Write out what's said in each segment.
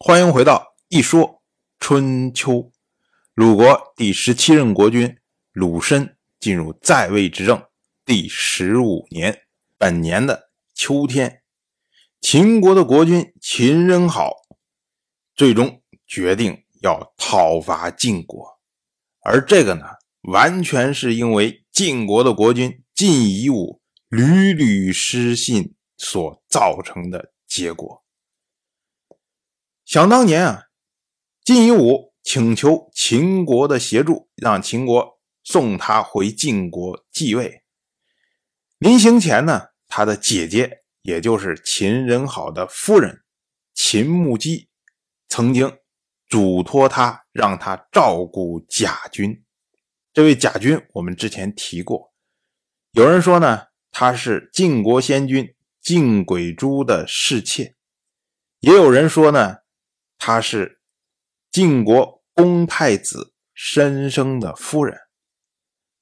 欢迎回到一说春秋。鲁国第十七任国君鲁申进入在位执政第十五年，本年的秋天，秦国的国君秦人好最终决定要讨伐晋国，而这个呢，完全是因为晋国的国君晋夷吾屡屡失信所造成的结果。想当年啊，晋夷吾请求秦国的协助，让秦国送他回晋国继位。临行前呢，他的姐姐，也就是秦人好的夫人秦穆姬，曾经嘱托他，让他照顾贾军。这位贾军，我们之前提过。有人说呢，他是晋国先君晋鬼珠的侍妾；也有人说呢。她是晋国公太子申生的夫人，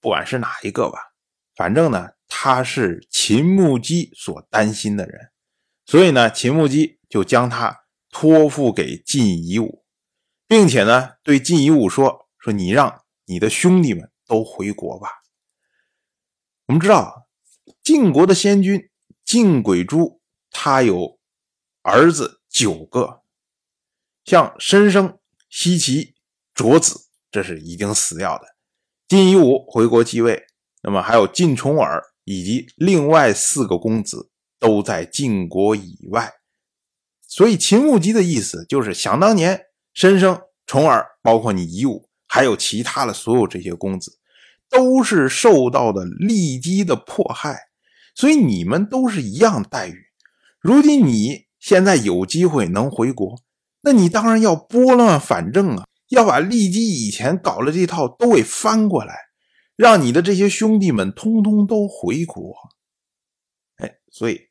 不管是哪一个吧，反正呢，她是秦穆姬所担心的人，所以呢，秦穆姬就将她托付给晋夷吾，并且呢，对晋夷吾说：“说你让你的兄弟们都回国吧。”我们知道，晋国的先君晋轨珠，他有儿子九个。像申生、西岐、卓子，这是已经死掉的。晋夷吾回国继位，那么还有晋重耳以及另外四个公子都在晋国以外。所以秦穆姬的意思就是，想当年申生、重耳，包括你夷吾，还有其他的所有这些公子，都是受到的骊姬的迫害，所以你们都是一样待遇。如今你现在有机会能回国。那你当然要拨乱反正啊，要把骊姬以前搞的这套都给翻过来，让你的这些兄弟们通通都回国。哎，所以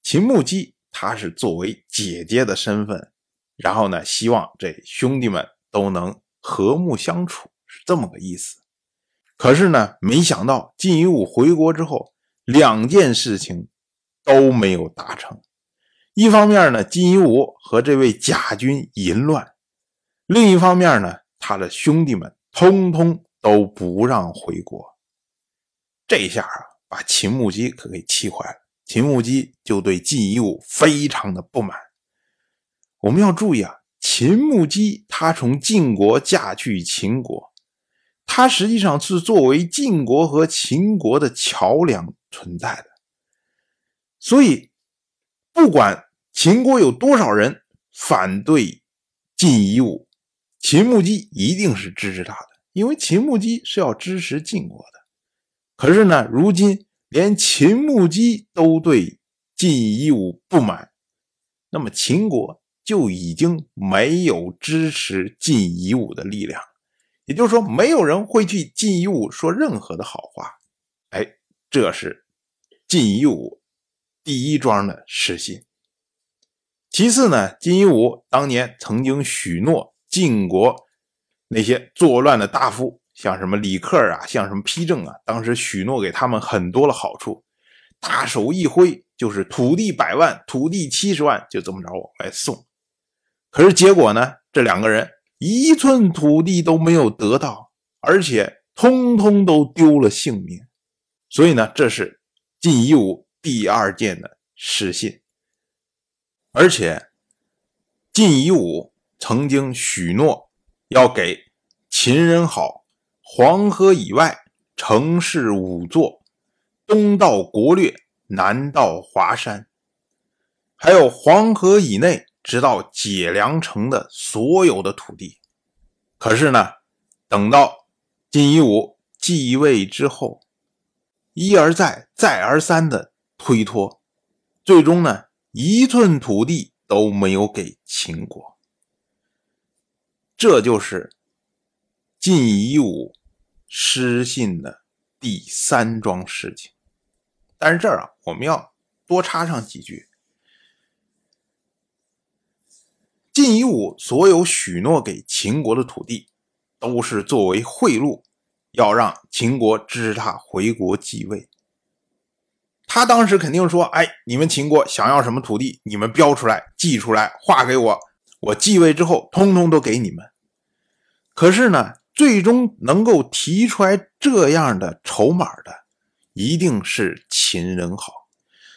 秦穆姬她是作为姐姐的身份，然后呢，希望这兄弟们都能和睦相处，是这么个意思。可是呢，没想到晋夷吾回国之后，两件事情都没有达成。一方面呢，金夷吾和这位贾军淫乱；另一方面呢，他的兄弟们通通都不让回国。这下啊，把秦穆姬可给气坏了。秦穆姬就对晋夷吾非常的不满。我们要注意啊，秦穆姬她从晋国嫁去秦国，她实际上是作为晋国和秦国的桥梁存在的，所以不管。秦国有多少人反对晋夷吾？秦穆姬一定是支持他的，因为秦穆姬是要支持晋国的。可是呢，如今连秦穆姬都对晋夷吾不满，那么秦国就已经没有支持晋夷吾的力量，也就是说，没有人会去晋夷吾说任何的好话。哎，这是晋夷吾第一桩的失信。其次呢，晋夷吾当年曾经许诺晋国那些作乱的大夫，像什么李克啊，像什么丕正啊，当时许诺给他们很多的好处，大手一挥就是土地百万，土地七十万，就这么着往外送。可是结果呢，这两个人一寸土地都没有得到，而且通通都丢了性命。所以呢，这是晋夷吾第二件的失信。而且，晋夷吾曾经许诺要给秦人好黄河以外城市五座，东到国略，南到华山，还有黄河以内直到解良城的所有的土地。可是呢，等到晋夷吾继位之后，一而再，再而三的推脱，最终呢。一寸土地都没有给秦国，这就是晋夷吾失信的第三桩事情。但是这儿啊，我们要多插上几句：晋夷吾所有许诺给秦国的土地，都是作为贿赂，要让秦国支持他回国继位。他当时肯定说：“哎，你们秦国想要什么土地，你们标出来，寄出来，划给我，我继位之后，通通都给你们。可是呢，最终能够提出来这样的筹码的，一定是秦人好。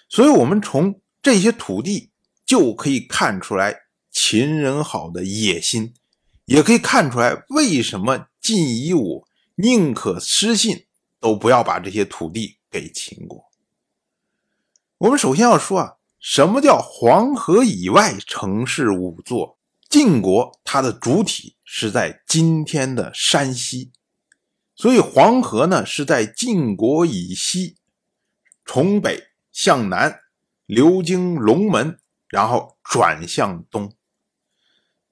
所以，我们从这些土地就可以看出来秦人好的野心，也可以看出来为什么晋夷吾宁可失信，都不要把这些土地给秦国。我们首先要说啊，什么叫黄河以外城市五座？晋国它的主体是在今天的山西，所以黄河呢是在晋国以西，从北向南流经龙门，然后转向东。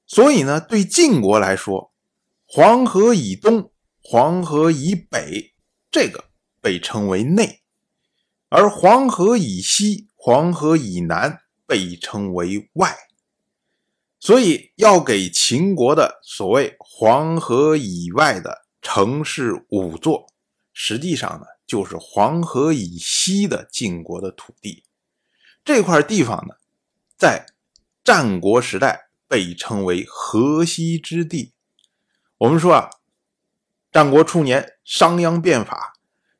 所以呢，对晋国来说，黄河以东、黄河以北，这个被称为内。而黄河以西、黄河以南被称为外，所以要给秦国的所谓黄河以外的城市五座，实际上呢就是黄河以西的晋国的土地。这块地方呢，在战国时代被称为河西之地。我们说啊，战国初年商鞅变法，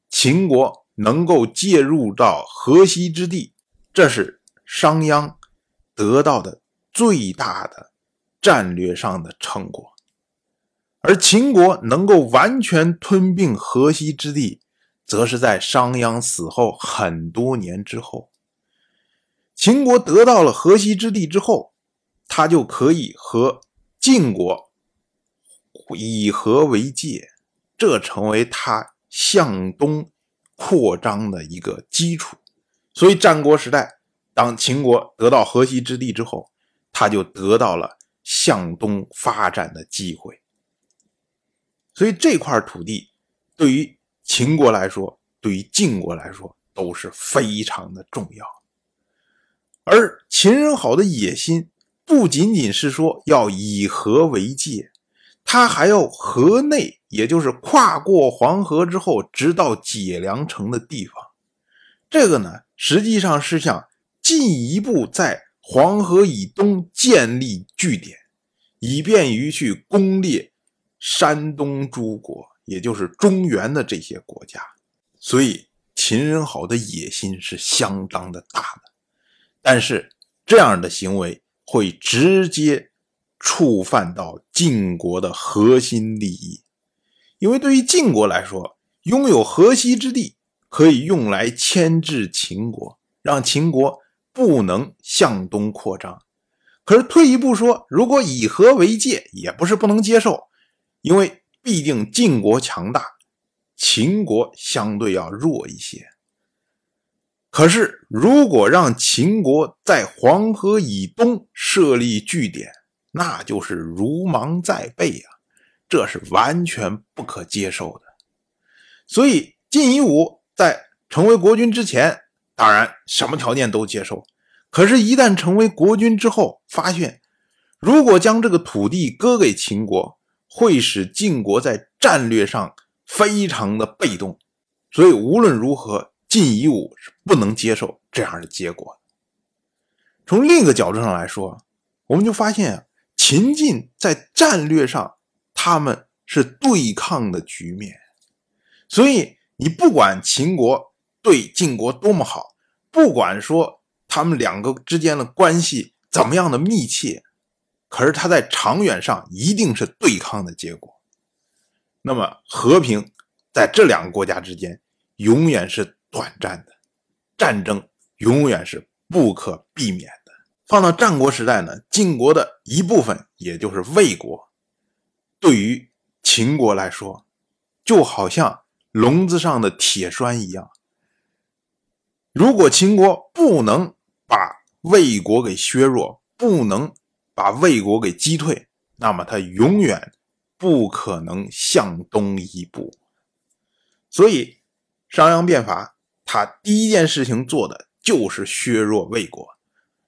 秦国。能够介入到河西之地，这是商鞅得到的最大的战略上的成果。而秦国能够完全吞并河西之地，则是在商鞅死后很多年之后。秦国得到了河西之地之后，他就可以和晋国以河为界，这成为他向东。扩张的一个基础，所以战国时代，当秦国得到河西之地之后，他就得到了向东发展的机会。所以这块土地对于秦国来说，对于晋国来说都是非常的重要。而秦人好的野心，不仅仅是说要以河为界。他还要河内，也就是跨过黄河之后，直到解良城的地方。这个呢，实际上是想进一步在黄河以东建立据点，以便于去攻略山东诸国，也就是中原的这些国家。所以，秦人好的野心是相当的大的，但是这样的行为会直接。触犯到晋国的核心利益，因为对于晋国来说，拥有河西之地可以用来牵制秦国，让秦国不能向东扩张。可是退一步说，如果以河为界，也不是不能接受，因为毕竟晋国强大，秦国相对要弱一些。可是如果让秦国在黄河以东设立据点，那就是如芒在背啊，这是完全不可接受的。所以晋夷吾在成为国君之前，当然什么条件都接受。可是，一旦成为国君之后，发现如果将这个土地割给秦国，会使晋国在战略上非常的被动。所以无论如何，晋夷吾是不能接受这样的结果。从另一个角度上来说，我们就发现啊。秦晋在战略上，他们是对抗的局面，所以你不管秦国对晋国多么好，不管说他们两个之间的关系怎么样的密切，可是他在长远上一定是对抗的结果。那么和平在这两个国家之间永远是短暂的，战争永远是不可避免。放到战国时代呢，晋国的一部分，也就是魏国，对于秦国来说，就好像笼子上的铁栓一样。如果秦国不能把魏国给削弱，不能把魏国给击退，那么他永远不可能向东一步。所以，商鞅变法，他第一件事情做的就是削弱魏国，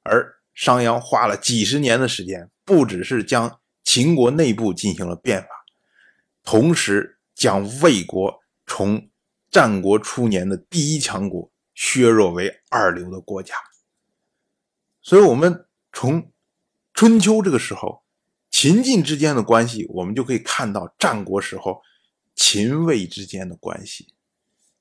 而。商鞅花了几十年的时间，不只是将秦国内部进行了变法，同时将魏国从战国初年的第一强国削弱为二流的国家。所以，我们从春秋这个时候，秦晋之间的关系，我们就可以看到战国时候秦魏之间的关系，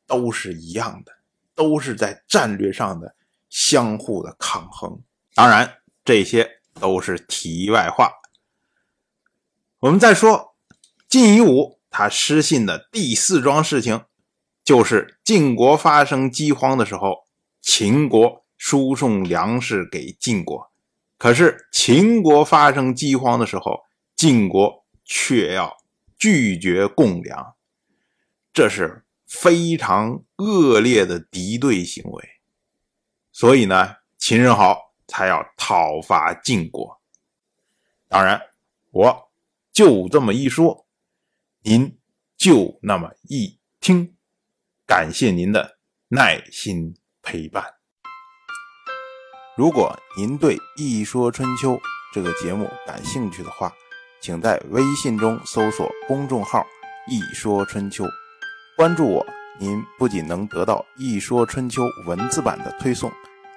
都是一样的，都是在战略上的相互的抗衡。当然，这些都是题外话。我们再说晋夷吾他失信的第四桩事情，就是晋国发生饥荒的时候，秦国输送粮食给晋国。可是秦国发生饥荒的时候，晋国却要拒绝供粮，这是非常恶劣的敌对行为。所以呢，秦人好才要讨伐晋国。当然，我就这么一说，您就那么一听。感谢您的耐心陪伴。如果您对《一说春秋》这个节目感兴趣的话，请在微信中搜索公众号“一说春秋”，关注我。您不仅能得到《一说春秋》文字版的推送，